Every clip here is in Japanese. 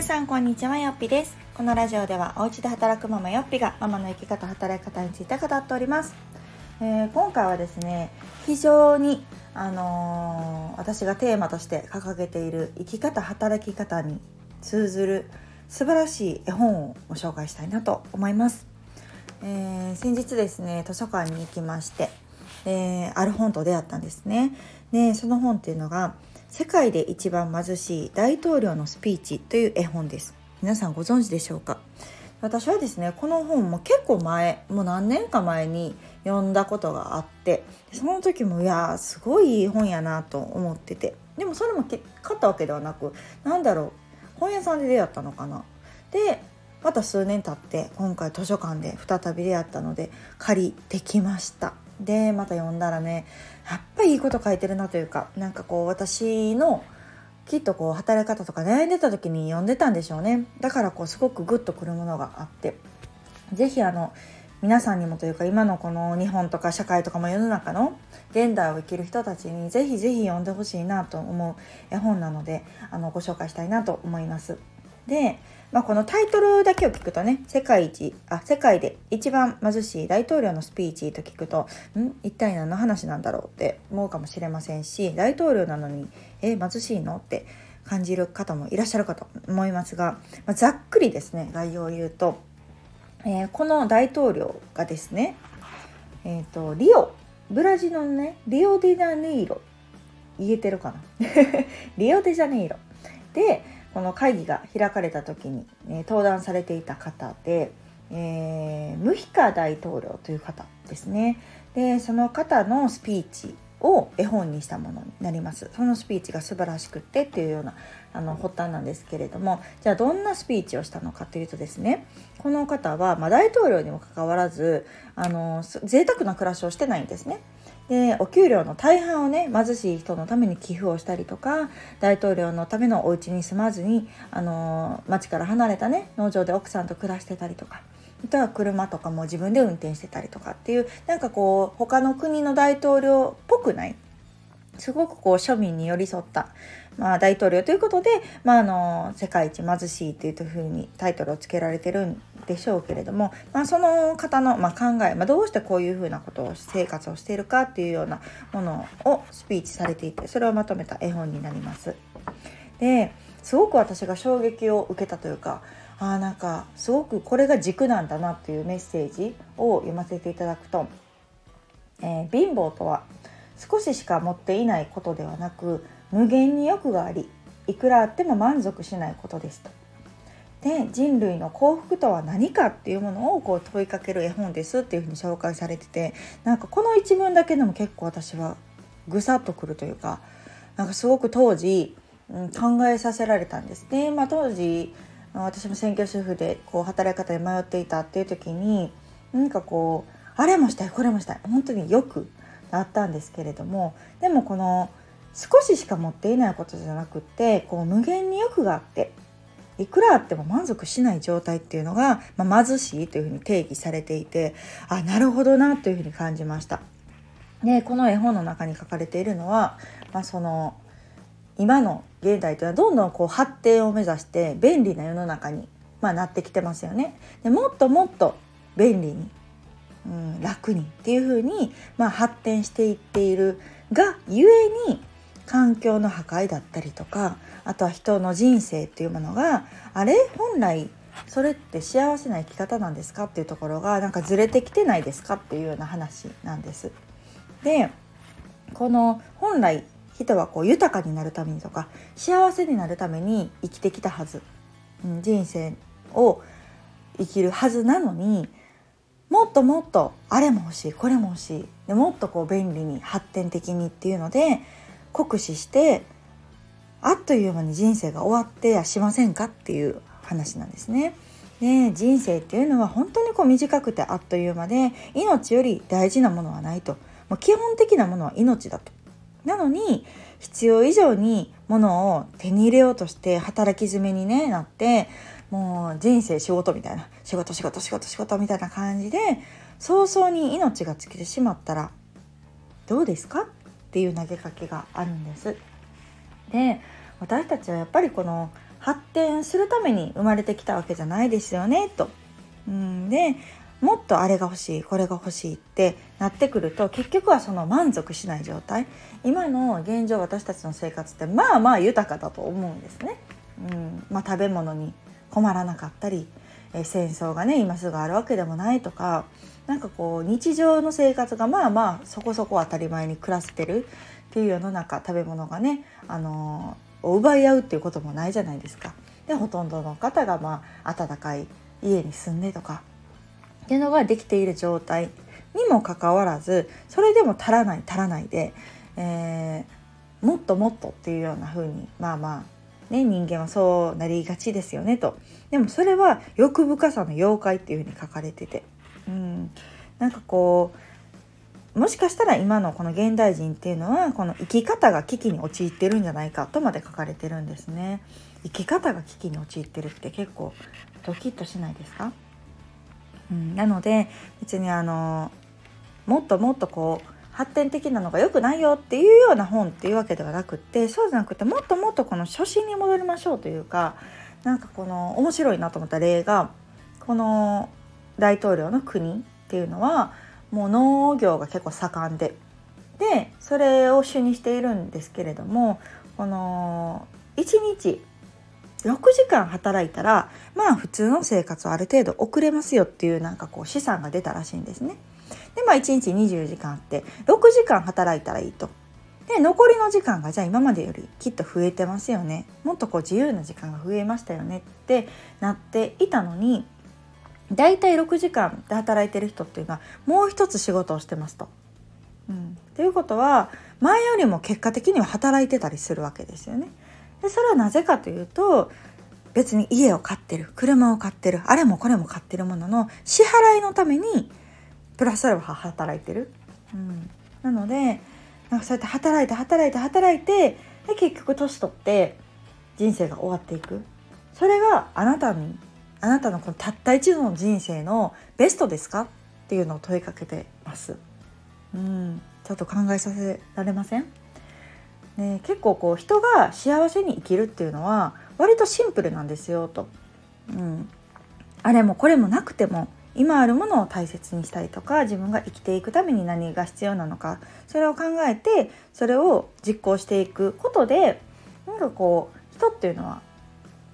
皆さんこんにちはよっぴです。このラジオではお家で働くママよっぴがママの生き方働き方について語っております、えー、今回はですね非常にあのー、私がテーマとして掲げている生き方働き方に通ずる素晴らしい絵本をご紹介したいなと思います、えー、先日ですね図書館に行きまして、えー、ある本と出会ったんですね。でその本っていうのが世界で一番貧しい大統領のスピーチという絵本です。皆さんご存知でしょうか？私はですねこの本も結構前もう何年か前に読んだことがあってその時もいやすごいいい本やなと思ってて。でもそれも買ったわけではなくなんだろう本屋さんで出会ったのかな。でまた数年経って今回図書館で再び出会ったので借りてきました。でまた読んだらねやっぱりいいこと書いてるなというかなんかこう私のきっとこう働き方とか悩んでた時に読んでたんでしょうねだからこうすごくグッとくるものがあって是非あの皆さんにもというか今のこの日本とか社会とかも世の中の現代を生きる人たちにぜひぜひ読んでほしいなと思う絵本なのであのご紹介したいなと思います。で、まあ、このタイトルだけを聞くとね世界一あ世界で一番貧しい大統領のスピーチと聞くとん？一体何の話なんだろうって思うかもしれませんし大統領なのにえ貧しいのって感じる方もいらっしゃるかと思いますが、まあ、ざっくりですね概要を言うと、えー、この大統領がですね、えーと、リオブラジルのねリオデジャネイロ言えてるかな？リオデジャネイロ。でこの会議が開かれた時に、え登壇されていた方で、えー、ムヒカ大統領という方ですね。でその方のスピーチを絵本にしたものになります。そのスピーチが素晴らしくってっていうようなあの発端なんですけれども。じゃあどんなスピーチをしたのかというとですね。この方は、まあ、大統領にもかかわらずあの贅沢な暮らしをしてないんですね。でお給料の大半をね貧しい人のために寄付をしたりとか大統領のためのお家に住まずにあの町から離れたね農場で奥さんと暮らしてたりとかあとは車とかも自分で運転してたりとかっていうなんかこう他の国の大統領っぽくないすごくこう庶民に寄り添った、まあ、大統領ということで、まあ、あの世界一貧しいというふうにタイトルをつけられてるんでしょうけれども、まあ、その方の、ま、考え、ま、どうしてこういうふうなことを生活をしているかっていうようなものをスピーチされていてそれをまとめた絵本になります。ですごく私が衝撃を受けたというかあなんかすごくこれが軸なんだなっていうメッセージを読ませていただくと、えー、貧乏とは少ししか持っていないことではなく無限に欲がありいくらあっても満足しないことですと。で人類の幸福とは何かっていうものをこう問いかける絵本ですっていうふうに紹介されててなんかこの一文だけでも結構私はぐさっとくるというかなんかすごく当時、うん、考えさせられたんですね。まあ、当時私も専業主婦でこう働き方に迷っていたっていう時に何かこうあれもしたいこれもしたい本当によくあったんですけれどもでもこの少ししか持っていないことじゃなくってこう無限に欲があっていくらあっても満足しない状態っていうのが、まあ、貧しいというふうに定義されていてあなるほどなというふうに感じました。でこの絵本の中に書かれているのは、まあ、その今の現代というのはどんどんこう発展を目指して便利な世の中に、まあ、なってきてますよね。でもっともっと便利にうん、楽にっていう風にまあ、発展していっているがゆえに環境の破壊だったりとかあとは人の人生っていうものがあれ本来それって幸せな生き方なんですかっていうところがなんかずれてきてないですかっていうような話なんです。でこの本来人はこう豊かになるためにとか幸せになるために生きてきたはず、うん、人生を生きるはずなのにもっともっとあれも欲しいこれも欲しいでもっとこう便利に発展的にっていうので酷使してあっという間に人生が終わってやしませんかっていう話なんですね。で人生っていうのは本当にこう短くてあっという間で命より大事なものはないともう基本的なものは命だと。なのに必要以上にものを手に入れようとして働き詰めに、ね、なってもう人生仕事みたいな仕事仕事仕事仕事みたいな感じで早々に命が尽きてしまったらどうですか？っていう投げかけがあるんです。で私たちはやっぱりこの発展するために生まれてきたわけじゃないですよねと。うんでもっとあれが欲しいこれが欲しいってなってくると結局はその満足しない状態今の現状私たちの生活ってまあまあ豊かだと思うんですね。うんまあ、食べ物に困らなかったり、え戦争がね今すぐあるわけでもないとかなんかこう日常の生活がまあまあそこそこ当たり前に暮らしてるっていう世の中食べ物がね、あのー、奪い合うっていうこともないじゃないですか。でほとんどの方がまあ暖かい家に住んでとかっていうのができている状態にもかかわらずそれでも足らない足らないで、えー、もっともっとっていうような風にまあまあね人間はそうなりがちですよねと。でもそれは欲深さの妖怪っていう風に書かれてて。うん。なんかこうもしかしたら今のこの現代人っていうのはこの生き方が危機に陥ってるんじゃないかとまで書かれてるんですね。生き方が危機に陥ってるって結構ドキッとしないですか？うん、なので別にあのもっともっとこう発展的なのが良くないよっていうような本っていうわけではなくってそうじゃなくてもっともっとこの初心に戻りましょうというかなんかこの面白いなと思った例がこの大統領の国っていうのはもう農業が結構盛んででそれを主にしているんですけれどもこの1日6時間働いたらまあ普通の生活はある程度遅れますよっていうなんかこう試算が出たらしいんですね。でまあ1日24時間あって6時間働いたらいいと。で残りの時間がじゃあ今までよりきっと増えてますよねもっとこう自由な時間が増えましたよねってなっていたのに大体6時間で働いてる人っていうのはもう一つ仕事をしてますと。うん、ということは前よりも結果的には働いてたりするわけですよね。でそれはなぜかというと別に家を買ってる車を買ってるあれもこれも買ってるものの支払いのためにプラスアルファ働いてる、うん、なのでなんかそうやって働いて働いて働いてで結局年取って人生が終わっていく。それがあなたにあなたのこのたった一度の人生のベストですか？っていうのを問いかけてます。うん、ちょっと考えさせられません？ね、結構こう人が幸せに生きるっていうのは割とシンプルなんですよと、うん、あれもこれもなくても今あるものを大切にしたりとか自分が生きていくために何が必要なのかそれを考えてそれを実行していくことでなんかこう人っていうのは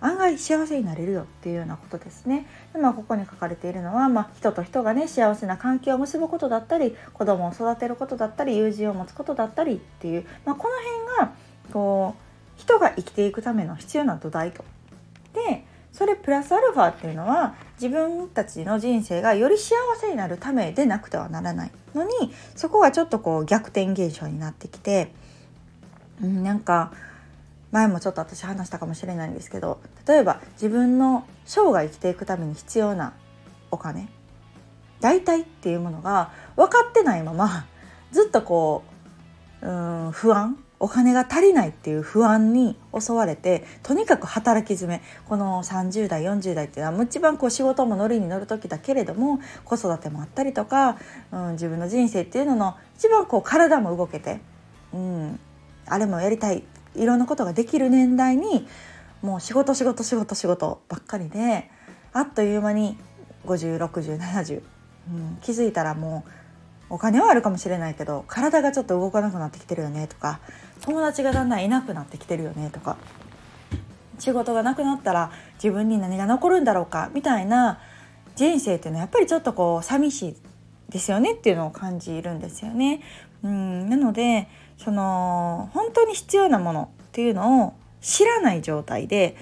案外幸せになれるよっていうようなことですね。でまあ、ここに書かれているのは、まあ、人と人がね幸せな関係を結ぶことだったり子供を育てることだったり友人を持つことだったりっていう、まあ、この辺がこう人が生きていくための必要な土台と。それプラスアルファっていうのは自分たちの人生がより幸せになるためでなくてはならない。のにそこがちょっとこう逆転現象になってきて、うん、なんか前もちょっと私話したかもしれないんですけど例えば自分の生涯生きていくために必要なお金大体っていうものが分かってないままずっとこううん不安お金が足りないっていう不安に襲われてとにかく働き詰めこの30代40代っていうのは一番こう仕事も乗りに乗る時だけれども子育てもあったりとか、うん、自分の人生っていうのの一番こう体も動けて、うん、あれもやりたいいろんなことができる年代にもう仕事仕事仕事仕事ばっかりであっという間に506070、うん、気づいたらもうお金はあるかもしれないけど体がちょっと動かなくなってきてるよねとか友達がだんだんいなくなってきてるよねとか仕事がなくなったら自分に何が残るんだろうかみたいな人生っていうのはやっぱりちょっとこう寂しいですよねっていうのを感じるんですよね。うんなのでその本当に必要なものっていうのを知らない状態で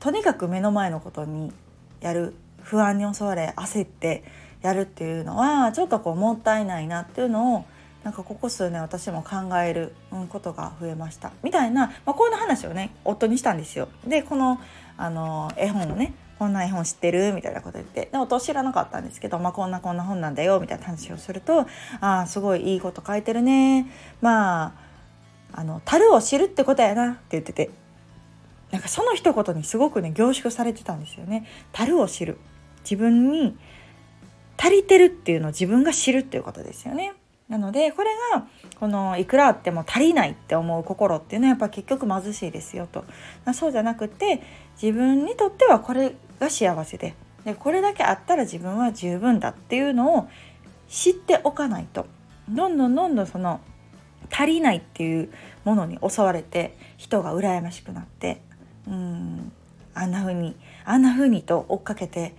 とにかく目の前のことにやる不安に襲われ焦ってやるっていうのはちょっとこうもったいないなっていうのをなんかここ数年私も考えることが増えました。みたいな、まあ、こんな話をね夫にしたんですよ。でこのあの絵本をねこんな絵本知ってる？みたいなこと言って。で夫知らなかったんですけど、まあ、こんなこんな本なんだよ。みたいな話をすると「ああすごいいいこと書いてるね。まああの樽を知るってことやな。って言ってて。なんかその一言にすごくね凝縮されてたんですよね。樽を知る。自分に足りてるっていうのを自分が知るっていうことですよね。なのでこれがこのいくらあっても足りないって思う心っていうのはやっぱ結局貧しいですよとそうじゃなくて自分にとってはこれが幸せででこれだけあったら自分は十分だっていうのを知っておかないとどんどんどんどんその足りないっていうものに襲われて人が羨ましくなってうんあんな風にあんな風にと追っかけて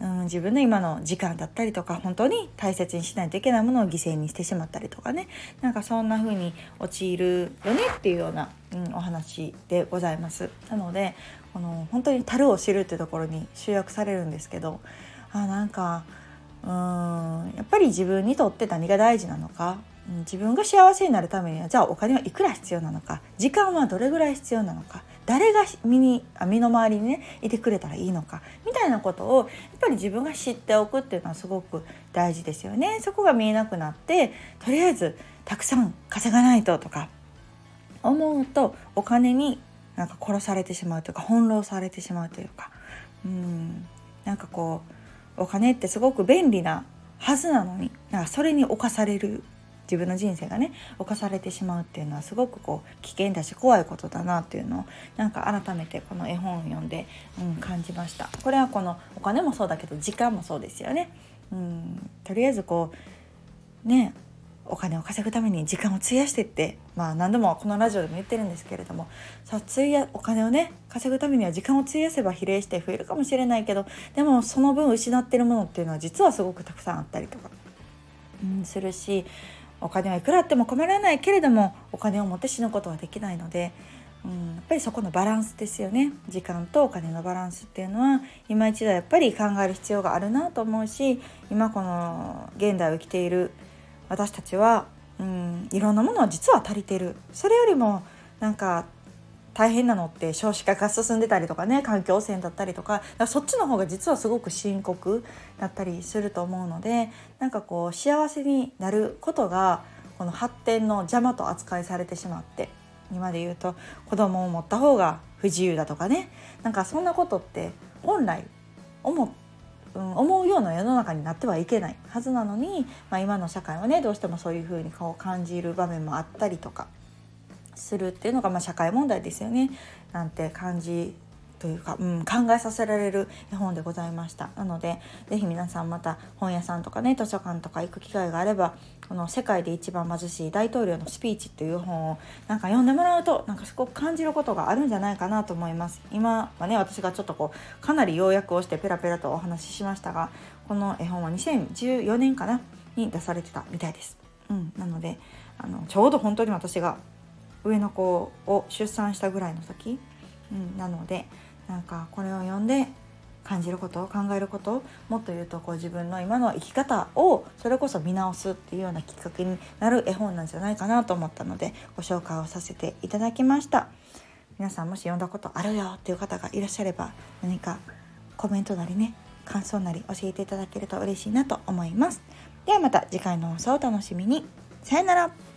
うん自分の今の時間だったりとか本当に大切にしないといけないものを犠牲にしてしまったりとかねなんかそんな風に陥るよねっていうような、うん、お話でございます。なのでこの本当に樽を知るってところに集約されるんですけどあなんかうーんやっぱり自分にとって何が大事なのか自分が幸せになるためにはじゃあお金はいくら必要なのか時間はどれぐらい必要なのか誰が身に身の回りにねいてくれたらいいのかみたいなことをやっぱり自分が知っておくっていうのはすごく大事ですよね。そこが見えなくなってとりあえずたくさん稼がないととか思うとお金になんか殺されてしまうというか翻弄されてしまうというかうんなんかこうお金ってすごく便利なはずなのになんかそれに侵される自分の人生がね侵されてしまうっていうのはすごくこう危険だし怖いことだなっていうのをなんか改めてこの絵本を読んで、うん、感じましたこれはこのお金もそうだけど時間もそうですよね。うん、とりあえずこうねお金を稼ぐために時間を費やしてってまあ何度もこのラジオでも言ってるんですけれどもさ費やお金をね稼ぐためには時間を費やせば比例して増えるかもしれないけどでもその分失ってるものっていうのは実はすごくたくさんあったりとか、うん、するしお金はいくらあっても困らないけれどもお金を持って死ぬことはできないので、うん、やっぱりそこのバランスですよね。時間とお金のバランスっていうのは今一度やっぱり考える必要があるなと思うし今この現代を生きている私たちは、うん、いろんなものは実は足りてる。それよりもなんか大変なのって少子化が進んでたりとかね環境汚染だったりとかそっちの方が実はすごく深刻だったりすると思うのでなんかこう幸せになることがこの発展の邪魔と扱いされてしまって今で言うと子供を持った方が不自由だとかねなんかそんなことって本来思,、うん、思うような世の中になってはいけないはずなのに、まあ、今の社会はねどうしてもそういうふうに顔を感じる場面もあったりとかするっていうのがまあ社会問題ですよね。なんて感じというか、うん、考えさせられる絵本でございました。なので是非皆さんまた本屋さんとかね図書館とか行く機会があればこの「世界で一番貧しい大統領のスピーチ」っていう本をなんか読んでもらうとなんかすごく感じることがあるんじゃないかなと思います。今はね私がちょっとこうかなり要約をしてペラペラとお話ししましたがこの絵本は2014年かなに出されてたみたいです、うん、なのであのちょうど本当に私が上の子を出産したぐらいの時、うん、なのでなんかこれを読んで感じること考えることもっと言うとこう自分の今の生き方をそれこそ見直すっていうようなきっかけになる絵本なんじゃないかなと思ったのでご紹介をさせていただきました。皆さんもし読んだことあるよっていう方がいらっしゃれば何かコメントなりね感想なり教えていただけると嬉しいなと思います。ではまた次回の放送をお楽しみに。さよなら。